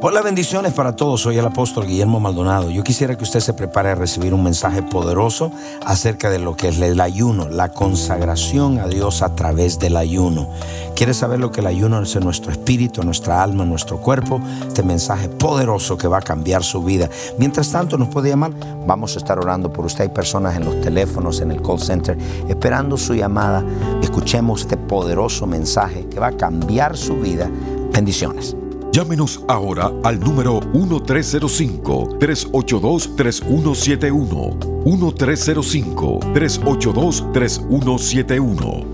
Hola, bendiciones para todos. Soy el apóstol Guillermo Maldonado. Yo quisiera que usted se prepare a recibir un mensaje poderoso acerca de lo que es el ayuno, la consagración a Dios a través del ayuno. ¿Quieres saber lo que el ayuno es en nuestro espíritu, nuestra alma, nuestro cuerpo? Este mensaje poderoso que va a cambiar su vida. Mientras tanto, nos puede llamar. Vamos a estar orando por usted. Hay personas en los teléfonos, en el call center, esperando su llamada. Escuchemos este poderoso mensaje que va a cambiar su vida. Bendiciones. Llámenos ahora al número 1305-382-3171. 1305-382-3171.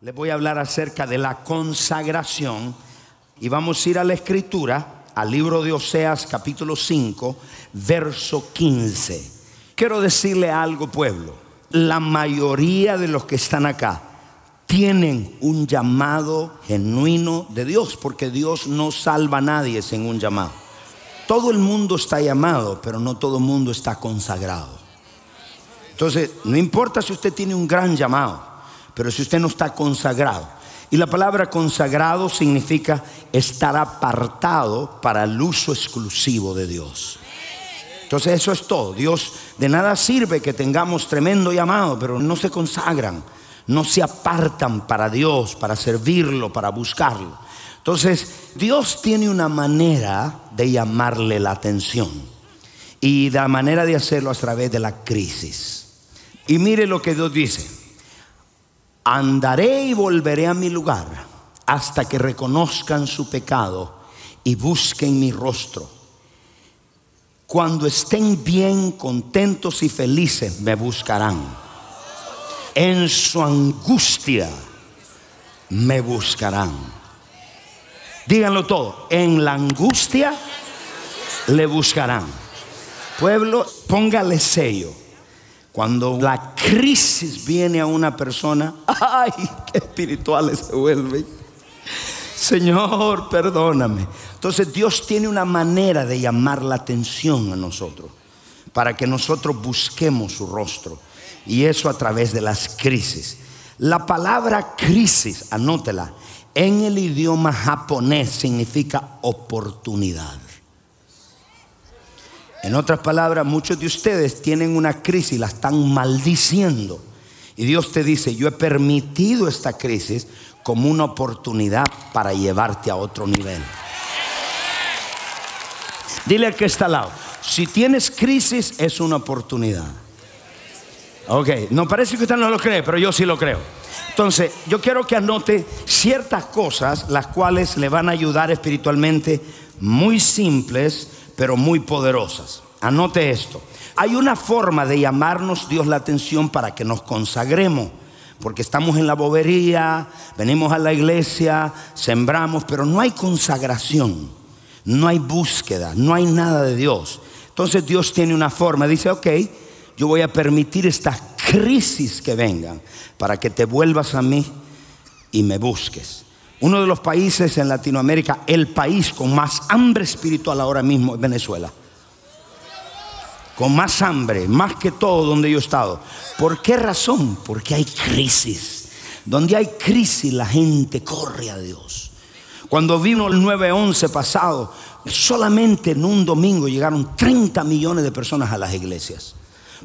Les voy a hablar acerca de la consagración y vamos a ir a la escritura, al libro de Oseas capítulo 5, verso 15. Quiero decirle algo, pueblo la mayoría de los que están acá tienen un llamado genuino de Dios, porque Dios no salva a nadie sin un llamado. Todo el mundo está llamado, pero no todo el mundo está consagrado. Entonces, no importa si usted tiene un gran llamado, pero si usted no está consagrado. Y la palabra consagrado significa estar apartado para el uso exclusivo de Dios. Entonces eso es todo. Dios de nada sirve que tengamos tremendo llamado, pero no se consagran, no se apartan para Dios, para servirlo, para buscarlo. Entonces Dios tiene una manera de llamarle la atención y la manera de hacerlo a través de la crisis. Y mire lo que Dios dice. Andaré y volveré a mi lugar hasta que reconozcan su pecado y busquen mi rostro cuando estén bien, contentos y felices, me buscarán. En su angustia, me buscarán. Díganlo todo. En la angustia, le buscarán. Pueblo, póngale sello. Cuando la crisis viene a una persona, ay, qué espirituales se vuelven. Señor, perdóname. Entonces Dios tiene una manera de llamar la atención a nosotros para que nosotros busquemos su rostro. Y eso a través de las crisis. La palabra crisis, anótela, en el idioma japonés significa oportunidad. En otras palabras, muchos de ustedes tienen una crisis y la están maldiciendo. Y Dios te dice, yo he permitido esta crisis como una oportunidad para llevarte a otro nivel. Dile al que está al lado, si tienes crisis es una oportunidad. Ok, no parece que usted no lo cree, pero yo sí lo creo. Entonces, yo quiero que anote ciertas cosas las cuales le van a ayudar espiritualmente, muy simples, pero muy poderosas. Anote esto. Hay una forma de llamarnos Dios la atención para que nos consagremos porque estamos en la bobería, venimos a la iglesia, sembramos, pero no hay consagración, no hay búsqueda, no hay nada de Dios. Entonces Dios tiene una forma, dice, ok, yo voy a permitir estas crisis que vengan para que te vuelvas a mí y me busques. Uno de los países en Latinoamérica, el país con más hambre espiritual ahora mismo es Venezuela con más hambre, más que todo donde yo he estado. ¿Por qué razón? Porque hay crisis. Donde hay crisis la gente corre a Dios. Cuando vino el 9-11 pasado, solamente en un domingo llegaron 30 millones de personas a las iglesias.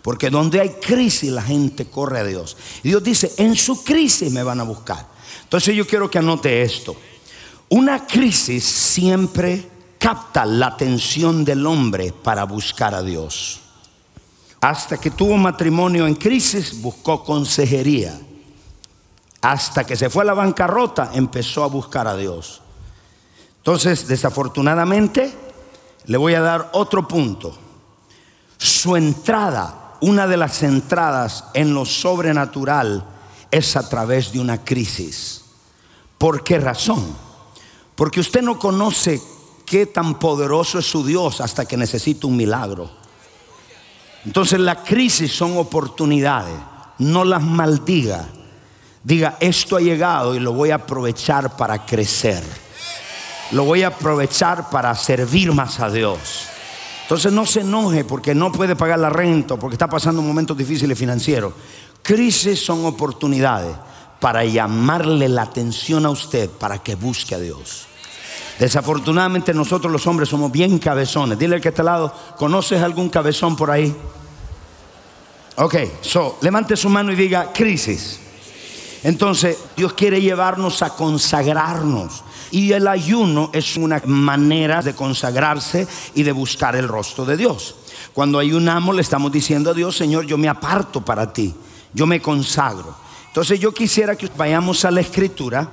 Porque donde hay crisis la gente corre a Dios. Y Dios dice, en su crisis me van a buscar. Entonces yo quiero que anote esto. Una crisis siempre capta la atención del hombre para buscar a Dios. Hasta que tuvo matrimonio en crisis, buscó consejería. Hasta que se fue a la bancarrota, empezó a buscar a Dios. Entonces, desafortunadamente, le voy a dar otro punto. Su entrada, una de las entradas en lo sobrenatural, es a través de una crisis. ¿Por qué razón? Porque usted no conoce qué tan poderoso es su Dios hasta que necesita un milagro. Entonces las crisis son oportunidades, no las maldiga. Diga, esto ha llegado y lo voy a aprovechar para crecer. Lo voy a aprovechar para servir más a Dios. Entonces no se enoje porque no puede pagar la renta, porque está pasando momentos difíciles financieros. Crisis son oportunidades para llamarle la atención a usted para que busque a Dios. Desafortunadamente nosotros los hombres somos bien cabezones. Dile al que está al lado, ¿conoces algún cabezón por ahí? Ok, so, levante su mano y diga crisis. Entonces, Dios quiere llevarnos a consagrarnos. Y el ayuno es una manera de consagrarse y de buscar el rostro de Dios. Cuando ayunamos le estamos diciendo a Dios, Señor, yo me aparto para ti, yo me consagro. Entonces yo quisiera que vayamos a la escritura,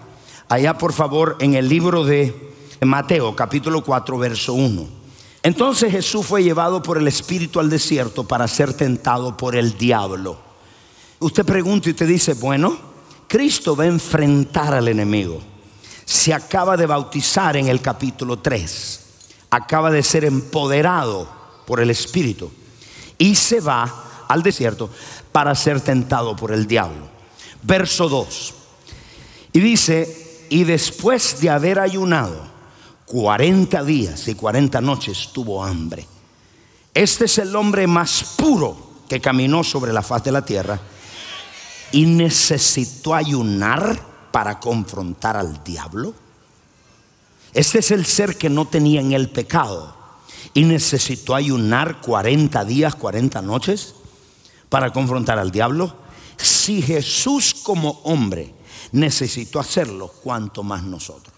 allá por favor en el libro de Mateo capítulo 4 verso 1. Entonces Jesús fue llevado por el Espíritu al desierto para ser tentado por el diablo. Usted pregunta y te dice, bueno, Cristo va a enfrentar al enemigo. Se acaba de bautizar en el capítulo 3. Acaba de ser empoderado por el Espíritu. Y se va al desierto para ser tentado por el diablo. Verso 2. Y dice, y después de haber ayunado 40 días y 40 noches tuvo hambre. Este es el hombre más puro que caminó sobre la faz de la tierra y necesitó ayunar para confrontar al diablo. Este es el ser que no tenía en el pecado y necesitó ayunar 40 días, 40 noches para confrontar al diablo. Si Jesús como hombre necesitó hacerlo, ¿cuánto más nosotros?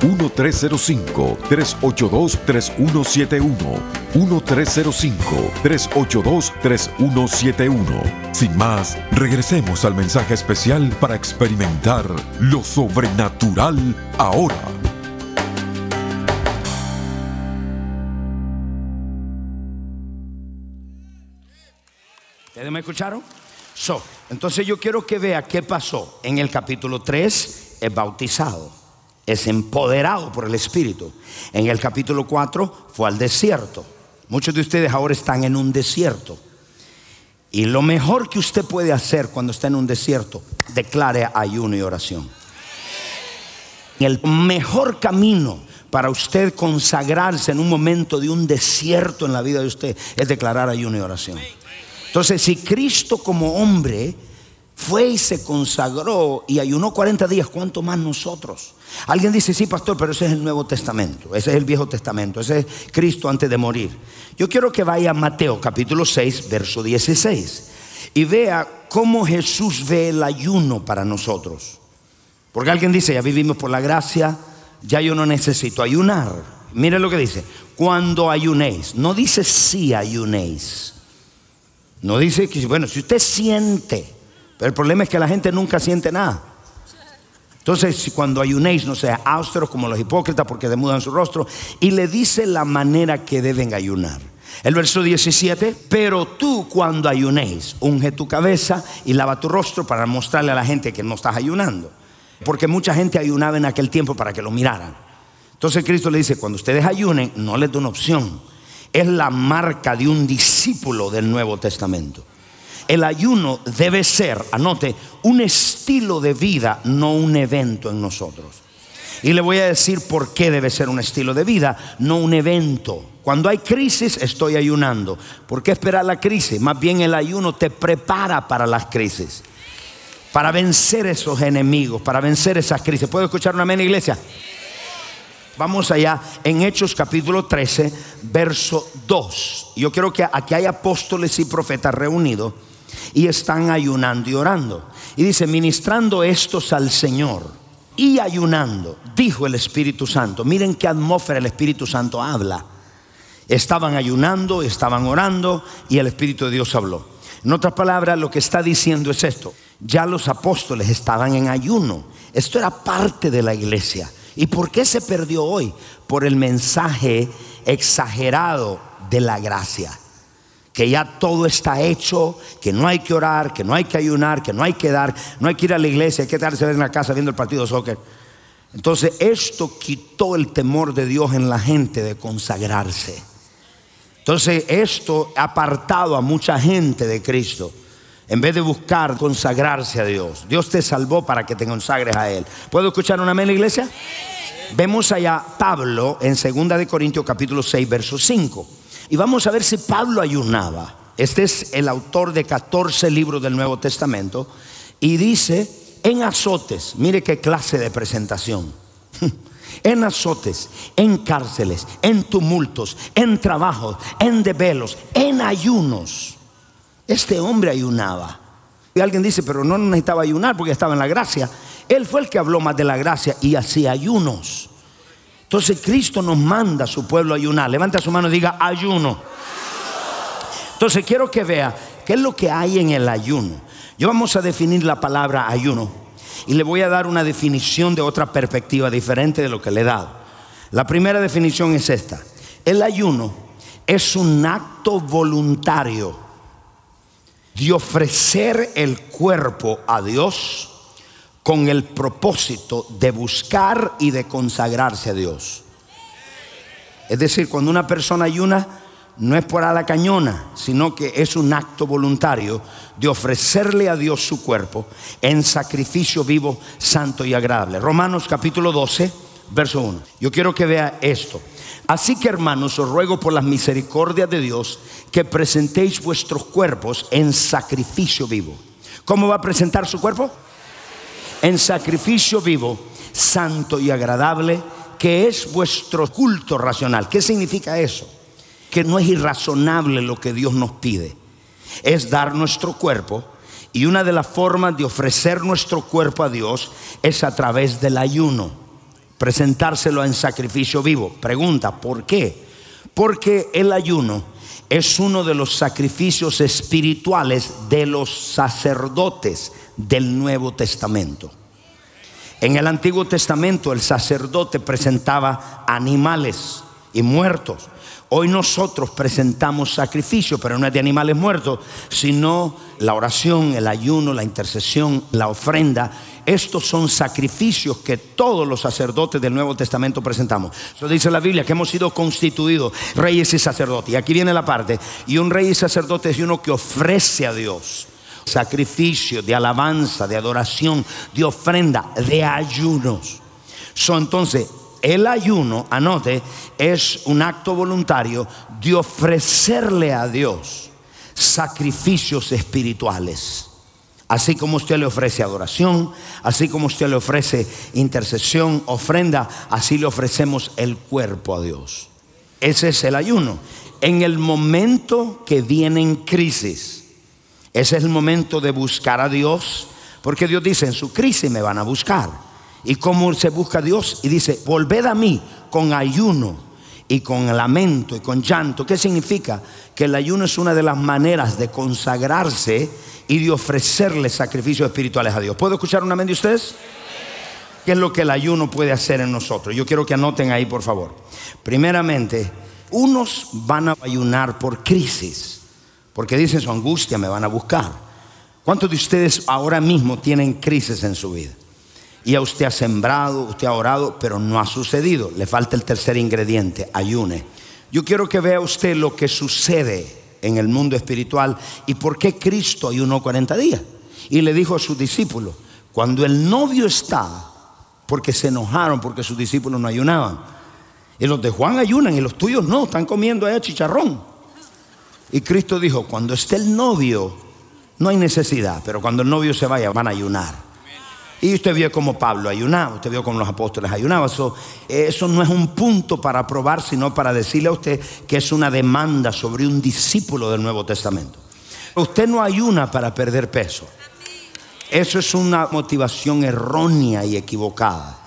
1-305-382-3171. 1-305-382-3171. Sin más, regresemos al mensaje especial para experimentar lo sobrenatural ahora. ¿Ustedes me escucharon? So, entonces yo quiero que vea qué pasó. En el capítulo 3 es bautizado es empoderado por el Espíritu. En el capítulo 4 fue al desierto. Muchos de ustedes ahora están en un desierto. Y lo mejor que usted puede hacer cuando está en un desierto, declare ayuno y oración. El mejor camino para usted consagrarse en un momento de un desierto en la vida de usted es declarar ayuno y oración. Entonces, si Cristo como hombre fue y se consagró y ayunó 40 días, ¿cuánto más nosotros? Alguien dice, sí, pastor, pero ese es el Nuevo Testamento, ese es el Viejo Testamento, ese es Cristo antes de morir. Yo quiero que vaya a Mateo capítulo 6, verso 16, y vea cómo Jesús ve el ayuno para nosotros. Porque alguien dice, ya vivimos por la gracia, ya yo no necesito ayunar. Mire lo que dice, cuando ayunéis, no dice si ayunéis, no dice que, bueno, si usted siente, pero el problema es que la gente nunca siente nada. Entonces, cuando ayunéis, no sea austeros como los hipócritas porque demudan su rostro, y le dice la manera que deben ayunar. El verso 17, pero tú cuando ayunéis, unge tu cabeza y lava tu rostro para mostrarle a la gente que no estás ayunando. Porque mucha gente ayunaba en aquel tiempo para que lo miraran. Entonces Cristo le dice, cuando ustedes ayunen, no les da una opción. Es la marca de un discípulo del Nuevo Testamento. El ayuno debe ser, anote, un estilo de vida, no un evento en nosotros. Y le voy a decir por qué debe ser un estilo de vida, no un evento. Cuando hay crisis estoy ayunando. ¿Por qué esperar la crisis? Más bien el ayuno te prepara para las crisis. Para vencer esos enemigos, para vencer esas crisis. ¿Puedo escuchar una amén, iglesia? Vamos allá en Hechos capítulo 13, verso 2. Yo quiero que aquí hay apóstoles y profetas reunidos y están ayunando y orando. Y dice, ministrando estos al Señor y ayunando, dijo el Espíritu Santo. Miren qué atmósfera el Espíritu Santo habla. Estaban ayunando, estaban orando y el Espíritu de Dios habló. En otras palabras, lo que está diciendo es esto. Ya los apóstoles estaban en ayuno. Esto era parte de la iglesia. ¿Y por qué se perdió hoy? Por el mensaje exagerado de la gracia que ya todo está hecho, que no hay que orar, que no hay que ayunar, que no hay que dar, no hay que ir a la iglesia, hay que quedarse en la casa viendo el partido de soccer. Entonces esto quitó el temor de Dios en la gente de consagrarse. Entonces esto ha apartado a mucha gente de Cristo. En vez de buscar consagrarse a Dios. Dios te salvó para que te consagres a Él. ¿Puedo escuchar una amén en la iglesia? Vemos allá Pablo en 2 de Corintios capítulo 6, verso 5. Y vamos a ver si Pablo ayunaba. Este es el autor de 14 libros del Nuevo Testamento. Y dice, en azotes, mire qué clase de presentación. En azotes, en cárceles, en tumultos, en trabajos, en debelos, en ayunos. Este hombre ayunaba. Y alguien dice, pero no necesitaba ayunar porque estaba en la gracia. Él fue el que habló más de la gracia y hacía ayunos. Entonces Cristo nos manda a su pueblo ayunar. Levanta su mano y diga ayuno. Entonces quiero que vea qué es lo que hay en el ayuno. Yo vamos a definir la palabra ayuno y le voy a dar una definición de otra perspectiva diferente de lo que le he dado. La primera definición es esta. El ayuno es un acto voluntario de ofrecer el cuerpo a Dios con el propósito de buscar y de consagrarse a Dios. Es decir, cuando una persona ayuna, no es por a la cañona, sino que es un acto voluntario de ofrecerle a Dios su cuerpo en sacrificio vivo, santo y agradable. Romanos capítulo 12, verso 1. Yo quiero que vea esto. Así que hermanos, os ruego por las misericordias de Dios que presentéis vuestros cuerpos en sacrificio vivo. ¿Cómo va a presentar su cuerpo? En sacrificio vivo, santo y agradable, que es vuestro culto racional. ¿Qué significa eso? Que no es irrazonable lo que Dios nos pide. Es dar nuestro cuerpo y una de las formas de ofrecer nuestro cuerpo a Dios es a través del ayuno, presentárselo en sacrificio vivo. Pregunta, ¿por qué? Porque el ayuno es uno de los sacrificios espirituales de los sacerdotes del Nuevo Testamento. En el Antiguo Testamento el sacerdote presentaba animales y muertos. Hoy nosotros presentamos sacrificio, pero no es de animales muertos, sino la oración, el ayuno, la intercesión, la ofrenda. Estos son sacrificios que todos los sacerdotes del Nuevo Testamento presentamos. Eso dice la Biblia, que hemos sido constituidos reyes y sacerdotes. Y aquí viene la parte. Y un rey y sacerdote es uno que ofrece a Dios sacrificio, de alabanza, de adoración, de ofrenda, de ayunos. So, entonces, el ayuno, anote, es un acto voluntario de ofrecerle a Dios sacrificios espirituales. Así como usted le ofrece adoración, así como usted le ofrece intercesión, ofrenda, así le ofrecemos el cuerpo a Dios. Ese es el ayuno. En el momento que vienen crisis, ese es el momento de buscar a Dios, porque Dios dice, en su crisis me van a buscar. ¿Y cómo se busca a Dios? Y dice, volved a mí con ayuno y con lamento y con llanto. ¿Qué significa? Que el ayuno es una de las maneras de consagrarse y de ofrecerle sacrificios espirituales a Dios. ¿Puedo escuchar un amén de ustedes? ¿Qué es lo que el ayuno puede hacer en nosotros? Yo quiero que anoten ahí, por favor. Primeramente, unos van a ayunar por crisis. Porque dicen su angustia, me van a buscar. ¿Cuántos de ustedes ahora mismo tienen crisis en su vida? Y a usted ha sembrado, usted ha orado, pero no ha sucedido. Le falta el tercer ingrediente, ayune. Yo quiero que vea usted lo que sucede en el mundo espiritual y por qué Cristo ayunó 40 días. Y le dijo a sus discípulos, cuando el novio está, porque se enojaron porque sus discípulos no ayunaban. Y los de Juan ayunan y los tuyos no, están comiendo allá chicharrón. Y Cristo dijo, cuando esté el novio, no hay necesidad, pero cuando el novio se vaya van a ayunar. Y usted vio como Pablo ayunaba, usted vio como los apóstoles ayunaban. Eso, no es un punto para probar, sino para decirle a usted que es una demanda sobre un discípulo del Nuevo Testamento. Usted no ayuna para perder peso. Eso es una motivación errónea y equivocada.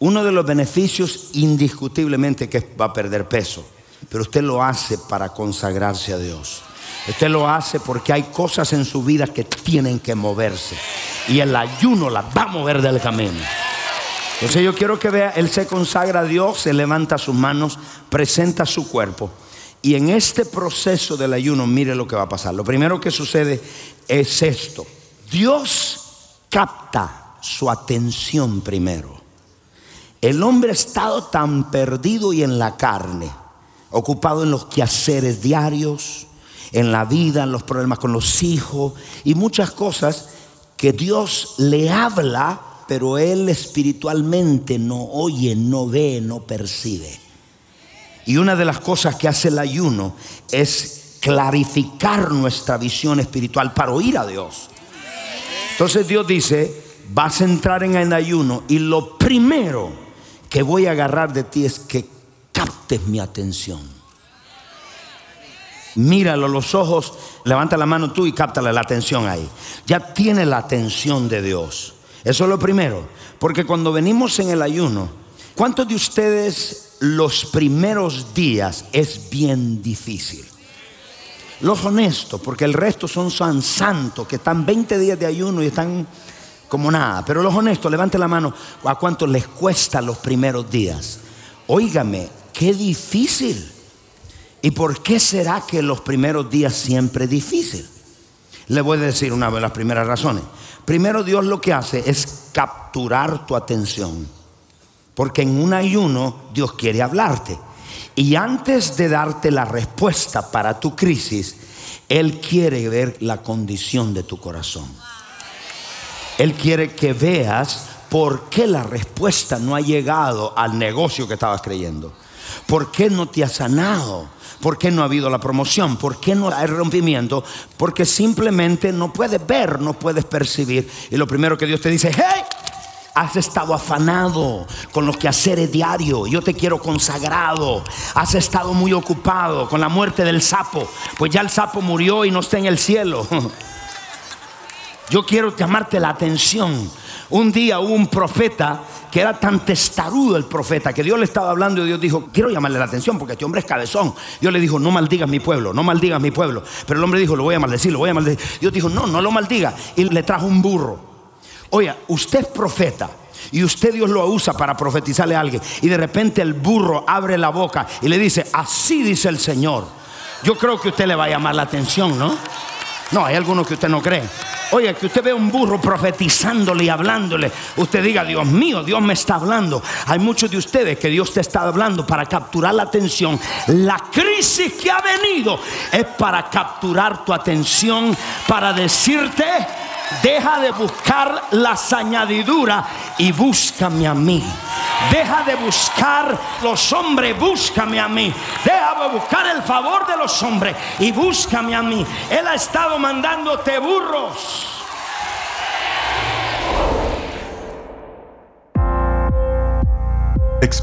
Uno de los beneficios indiscutiblemente que va a perder peso, pero usted lo hace para consagrarse a Dios. Usted lo hace porque hay cosas en su vida que tienen que moverse. Y el ayuno las va a mover del camino. Entonces yo quiero que vea, Él se consagra a Dios, se levanta sus manos, presenta su cuerpo. Y en este proceso del ayuno, mire lo que va a pasar. Lo primero que sucede es esto. Dios capta su atención primero. El hombre ha estado tan perdido y en la carne, ocupado en los quehaceres diarios, en la vida, en los problemas con los hijos y muchas cosas que Dios le habla, pero él espiritualmente no oye, no ve, no percibe. Y una de las cosas que hace el ayuno es clarificar nuestra visión espiritual para oír a Dios. Entonces Dios dice, vas a entrar en el ayuno y lo primero que voy a agarrar de ti es que captes mi atención míralo los ojos, levanta la mano tú y cáptale la atención ahí. Ya tiene la atención de Dios. Eso es lo primero. Porque cuando venimos en el ayuno, ¿cuántos de ustedes los primeros días es bien difícil? Los honestos, porque el resto son san santos que están 20 días de ayuno y están como nada. Pero los honestos, levante la mano, ¿a cuántos les cuesta los primeros días? Óigame, qué difícil. ¿Y por qué será que los primeros días siempre es difícil? Le voy a decir una de las primeras razones. Primero Dios lo que hace es capturar tu atención. Porque en un ayuno Dios quiere hablarte. Y antes de darte la respuesta para tu crisis, Él quiere ver la condición de tu corazón. Él quiere que veas por qué la respuesta no ha llegado al negocio que estabas creyendo. ¿Por qué no te ha sanado? ¿Por qué no ha habido la promoción? ¿Por qué no hay rompimiento? Porque simplemente no puedes ver, no puedes percibir. Y lo primero que Dios te dice, hey, has estado afanado con los quehaceres diarios. Yo te quiero consagrado. Has estado muy ocupado con la muerte del sapo. Pues ya el sapo murió y no está en el cielo. Yo quiero llamarte la atención. Un día hubo un profeta que era tan testarudo el profeta que Dios le estaba hablando y Dios dijo, quiero llamarle la atención porque este hombre es cabezón. Dios le dijo, no maldigas mi pueblo, no maldigas mi pueblo. Pero el hombre dijo, lo voy a maldecir, lo voy a maldecir. Dios dijo, no, no lo maldiga. Y le trajo un burro. Oiga, usted es profeta. Y usted Dios lo usa para profetizarle a alguien. Y de repente el burro abre la boca y le dice, así dice el Señor. Yo creo que usted le va a llamar la atención, ¿no? No, hay algunos que usted no cree. Oye, que usted ve un burro profetizándole y hablándole. Usted diga, Dios mío, Dios me está hablando. Hay muchos de ustedes que Dios te está hablando para capturar la atención. La crisis que ha venido es para capturar tu atención, para decirte, deja de buscar las añadiduras y búscame a mí. Deja de buscar los hombres, búscame a mí. Deja de buscar el favor de los hombres y búscame a mí. Él ha estado mandándote burros.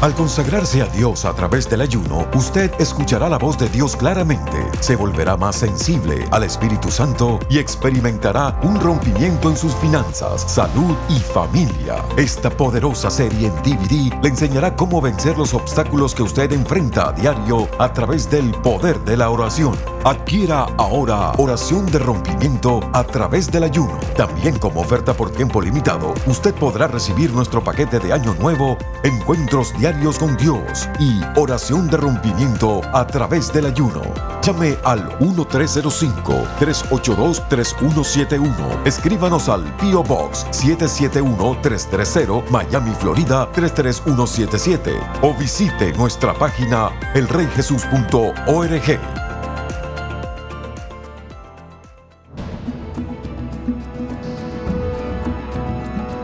Al consagrarse a Dios a través del ayuno, usted escuchará la voz de Dios claramente, se volverá más sensible al Espíritu Santo y experimentará un rompimiento en sus finanzas, salud y familia. Esta poderosa serie en DVD le enseñará cómo vencer los obstáculos que usted enfrenta a diario a través del poder de la oración. Adquiera ahora oración de rompimiento a través del ayuno. También como oferta por tiempo limitado, usted podrá recibir nuestro paquete de año nuevo, encuentros diarios con Dios y oración de rompimiento a través del ayuno. Llame al 1305-382-3171. Escríbanos al P.O. Box 771-330 Miami, Florida 33177 o visite nuestra página elreyjesus.org.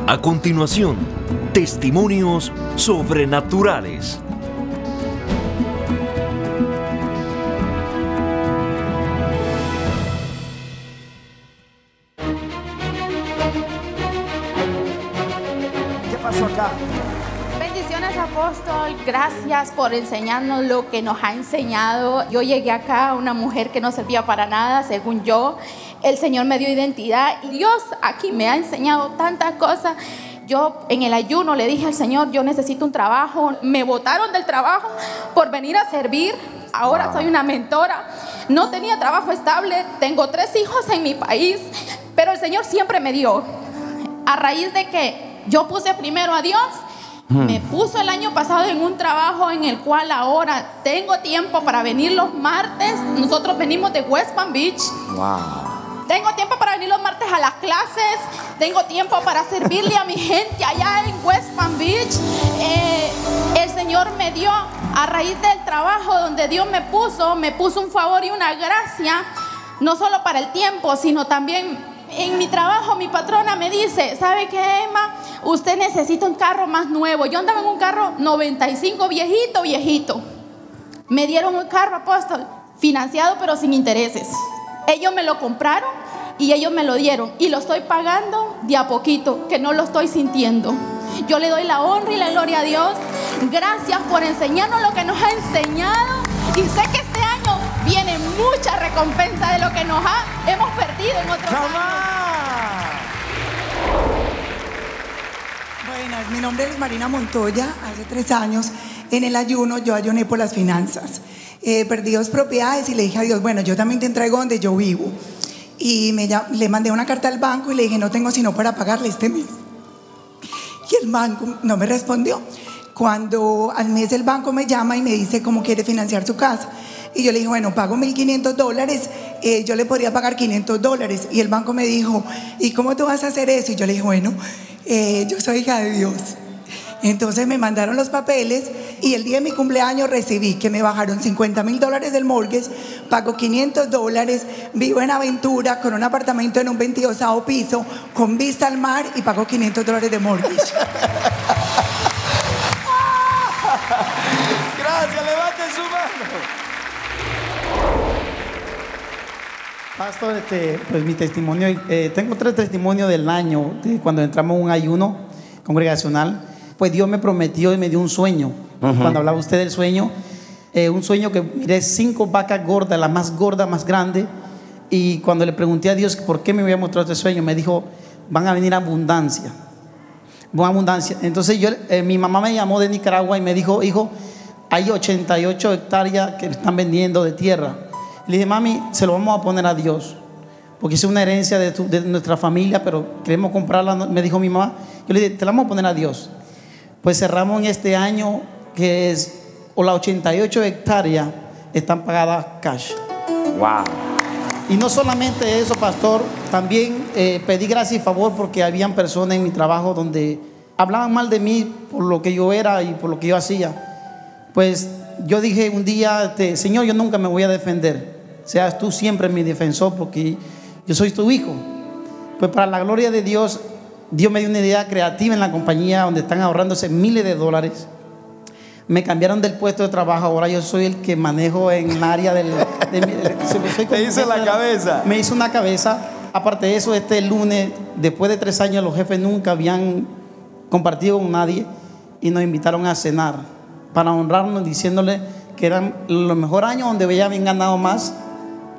A continuación, testimonios sobrenaturales. ¿Qué pasó acá? Bendiciones apóstol, gracias por enseñarnos lo que nos ha enseñado. Yo llegué acá, una mujer que no servía para nada, según yo. El Señor me dio identidad y Dios aquí me ha enseñado tantas cosas. Yo en el ayuno le dije al Señor, yo necesito un trabajo. Me botaron del trabajo por venir a servir. Ahora soy una mentora. No tenía trabajo estable. Tengo tres hijos en mi país. Pero el Señor siempre me dio. A raíz de que yo puse primero a Dios, me puso el año pasado en un trabajo en el cual ahora tengo tiempo para venir los martes. Nosotros venimos de West Palm Beach. Tengo tiempo para venir los martes a las clases. Tengo tiempo para servirle a mi gente allá en West Palm Beach. Eh, el Señor me dio, a raíz del trabajo donde Dios me puso, me puso un favor y una gracia, no solo para el tiempo, sino también en mi trabajo. Mi patrona me dice, ¿sabe qué, Emma? Usted necesita un carro más nuevo. Yo andaba en un carro 95 viejito, viejito. Me dieron un carro, apóstol, financiado pero sin intereses. Ellos me lo compraron y ellos me lo dieron y lo estoy pagando de a poquito, que no lo estoy sintiendo. Yo le doy la honra y la gloria a Dios. Gracias por enseñarnos lo que nos ha enseñado y sé que este año viene mucha recompensa de lo que nos ha, hemos perdido en otros años. Buenas, mi nombre es Marina Montoya. Hace tres años en el ayuno yo ayuné por las finanzas. Eh, perdí dos propiedades y le dije a Dios, bueno, yo también te entrego donde yo vivo. Y me, le mandé una carta al banco y le dije, no tengo sino para pagarle este mes. Y el banco no me respondió. Cuando al mes el banco me llama y me dice cómo quiere financiar su casa. Y yo le dije, bueno, pago 1.500 dólares, eh, yo le podría pagar 500 dólares. Y el banco me dijo, ¿y cómo tú vas a hacer eso? Y yo le dije, bueno, eh, yo soy hija de Dios. Entonces me mandaron los papeles y el día de mi cumpleaños recibí que me bajaron 50 mil dólares del mortgage, pago 500 dólares, vivo en Aventura con un apartamento en un 22 piso, con vista al mar y pago 500 dólares de mortgage. Gracias, levanten su mano. Pastor, este, pues mi testimonio, eh, tengo tres testimonios del año, de cuando entramos a un ayuno congregacional, pues Dios me prometió y me dio un sueño. Cuando hablaba usted del sueño, eh, un sueño que miré cinco vacas gordas, la más gorda, más grande, y cuando le pregunté a Dios por qué me había mostrado este sueño, me dijo, van a venir abundancia, buena abundancia. Entonces yo, eh, mi mamá me llamó de Nicaragua y me dijo, hijo, hay 88 hectáreas que están vendiendo de tierra. Le dije, mami, se lo vamos a poner a Dios, porque es una herencia de, tu- de nuestra familia, pero queremos comprarla. Me dijo mi mamá, yo le dije, te la vamos a poner a Dios. Pues cerramos en este año que es, o las 88 hectáreas están pagadas cash. Wow. Y no solamente eso, pastor, también eh, pedí gracia y favor porque habían personas en mi trabajo donde hablaban mal de mí por lo que yo era y por lo que yo hacía. Pues yo dije un día, este, Señor, yo nunca me voy a defender. Seas tú siempre mi defensor porque yo soy tu hijo. Pues para la gloria de Dios, Dios me dio una idea creativa en la compañía donde están ahorrándose miles de dólares. Me cambiaron del puesto de trabajo, ahora yo soy el que manejo en el área del... de de- soy Te hizo la cabeza. Me hizo una cabeza. Aparte de eso, este lunes, después de tres años, los jefes nunca habían compartido con nadie y nos invitaron a cenar para honrarnos diciéndole que eran los mejores años donde ya habían ganado más,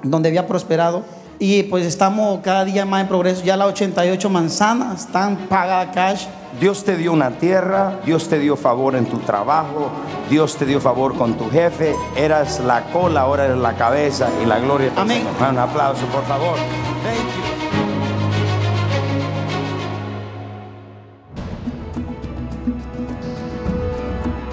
donde había prosperado. Y pues estamos cada día más en progreso. Ya las 88 manzanas están pagadas cash. Dios te dio una tierra, Dios te dio favor en tu trabajo, Dios te dio favor con tu jefe, eras la cola, ahora eres la cabeza y la gloria Amén. Un aplauso, por favor.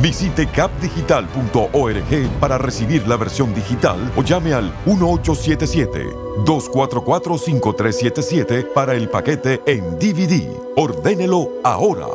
Visite capdigital.org para recibir la versión digital o llame al 1877-244-5377 para el paquete en DVD. Ordénelo ahora.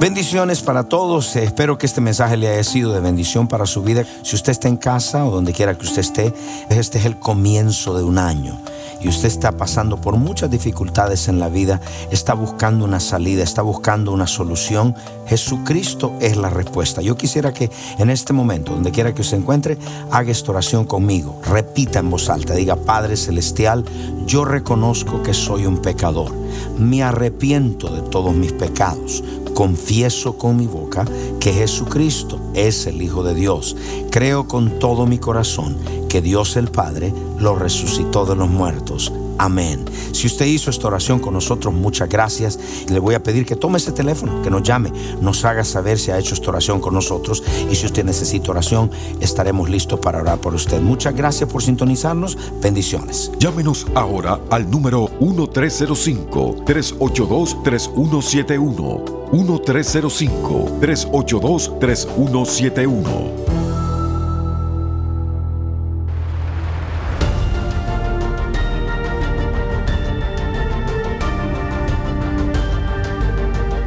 Bendiciones para todos. Espero que este mensaje le haya sido de bendición para su vida. Si usted está en casa o donde quiera que usted esté, este es el comienzo de un año y usted está pasando por muchas dificultades en la vida, está buscando una salida, está buscando una solución, Jesucristo es la respuesta. Yo quisiera que en este momento, donde quiera que se encuentre, haga esta oración conmigo. Repita en voz alta, diga, Padre Celestial, yo reconozco que soy un pecador. Me arrepiento de todos mis pecados. Confieso con mi boca que Jesucristo es el Hijo de Dios. Creo con todo mi corazón que Dios el Padre lo resucitó de los muertos. Amén. Si usted hizo esta oración con nosotros, muchas gracias. Le voy a pedir que tome ese teléfono, que nos llame, nos haga saber si ha hecho esta oración con nosotros. Y si usted necesita oración, estaremos listos para orar por usted. Muchas gracias por sintonizarnos. Bendiciones. Llámenos ahora al número 1305-382-3171. 1-305-382-3171.